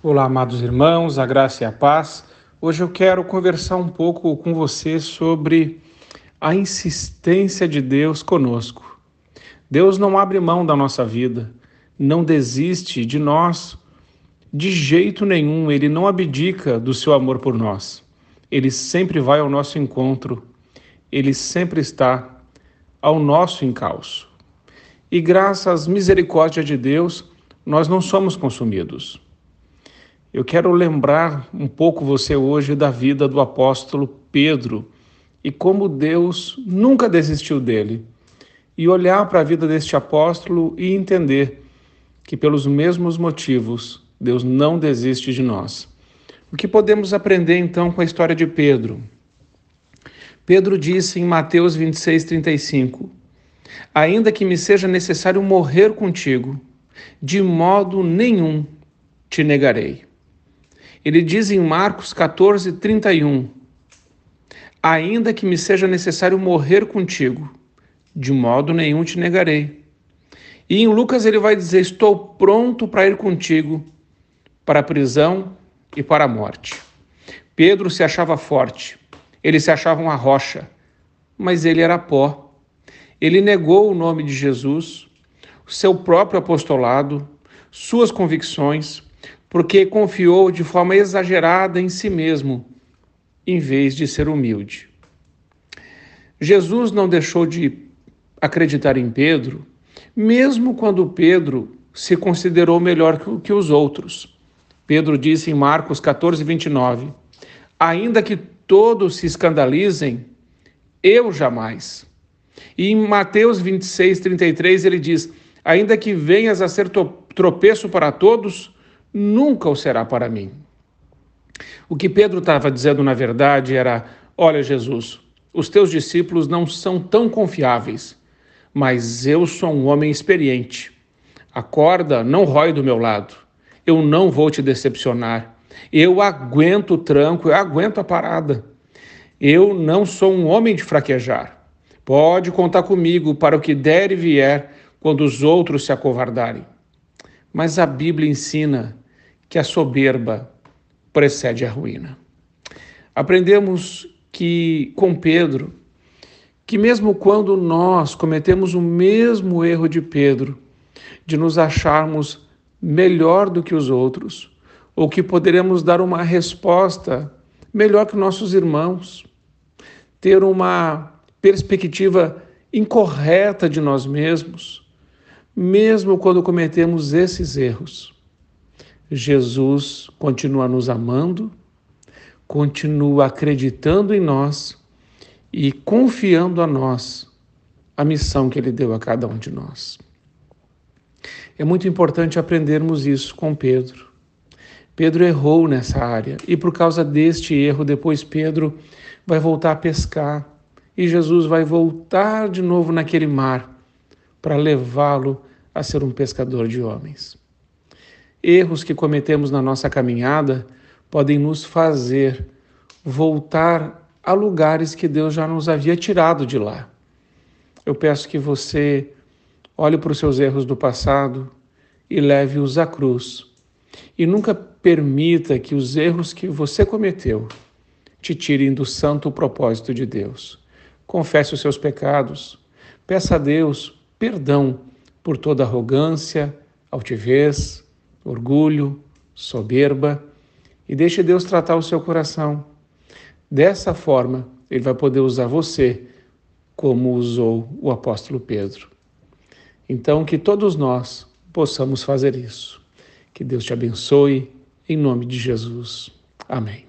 Olá, amados irmãos, a graça e a paz. Hoje eu quero conversar um pouco com você sobre a insistência de Deus conosco. Deus não abre mão da nossa vida, não desiste de nós de jeito nenhum, ele não abdica do seu amor por nós. Ele sempre vai ao nosso encontro, ele sempre está ao nosso encalço. E graças às misericórdias de Deus, nós não somos consumidos. Eu quero lembrar um pouco você hoje da vida do apóstolo Pedro e como Deus nunca desistiu dele. E olhar para a vida deste apóstolo e entender que, pelos mesmos motivos, Deus não desiste de nós. O que podemos aprender então com a história de Pedro? Pedro disse em Mateus 26, 35: Ainda que me seja necessário morrer contigo, de modo nenhum te negarei. Ele diz em Marcos 14, 31, Ainda que me seja necessário morrer contigo, de modo nenhum te negarei. E em Lucas ele vai dizer: Estou pronto para ir contigo para a prisão e para a morte. Pedro se achava forte, ele se achava uma rocha, mas ele era pó. Ele negou o nome de Jesus, o seu próprio apostolado, suas convicções, porque confiou de forma exagerada em si mesmo, em vez de ser humilde. Jesus não deixou de acreditar em Pedro, mesmo quando Pedro se considerou melhor que os outros. Pedro disse em Marcos 14, 29, ainda que todos se escandalizem, eu jamais. E em Mateus 26, 33, ele diz: Ainda que venhas a ser tropeço para todos, nunca o será para mim. O que Pedro estava dizendo, na verdade, era: Olha, Jesus, os teus discípulos não são tão confiáveis, mas eu sou um homem experiente. A corda não rói do meu lado. Eu não vou te decepcionar. Eu aguento o tranco, eu aguento a parada. Eu não sou um homem de fraquejar. Pode contar comigo para o que der e vier quando os outros se acovardarem. Mas a Bíblia ensina que a soberba precede a ruína. Aprendemos que com Pedro, que mesmo quando nós cometemos o mesmo erro de Pedro, de nos acharmos melhor do que os outros, ou que poderemos dar uma resposta melhor que nossos irmãos, ter uma perspectiva incorreta de nós mesmos, mesmo quando cometemos esses erros. Jesus continua nos amando, continua acreditando em nós e confiando a nós a missão que ele deu a cada um de nós. É muito importante aprendermos isso com Pedro. Pedro errou nessa área e por causa deste erro, depois Pedro vai voltar a pescar e Jesus vai voltar de novo naquele mar para levá-lo a ser um pescador de homens. Erros que cometemos na nossa caminhada podem nos fazer voltar a lugares que Deus já nos havia tirado de lá. Eu peço que você olhe para os seus erros do passado e leve-os à cruz. E nunca permita que os erros que você cometeu te tirem do santo propósito de Deus. Confesse os seus pecados, peça a Deus perdão por toda arrogância, altivez, orgulho, soberba e deixe Deus tratar o seu coração. Dessa forma, ele vai poder usar você como usou o apóstolo Pedro. Então, que todos nós possamos fazer isso. Que Deus te abençoe, em nome de Jesus. Amém.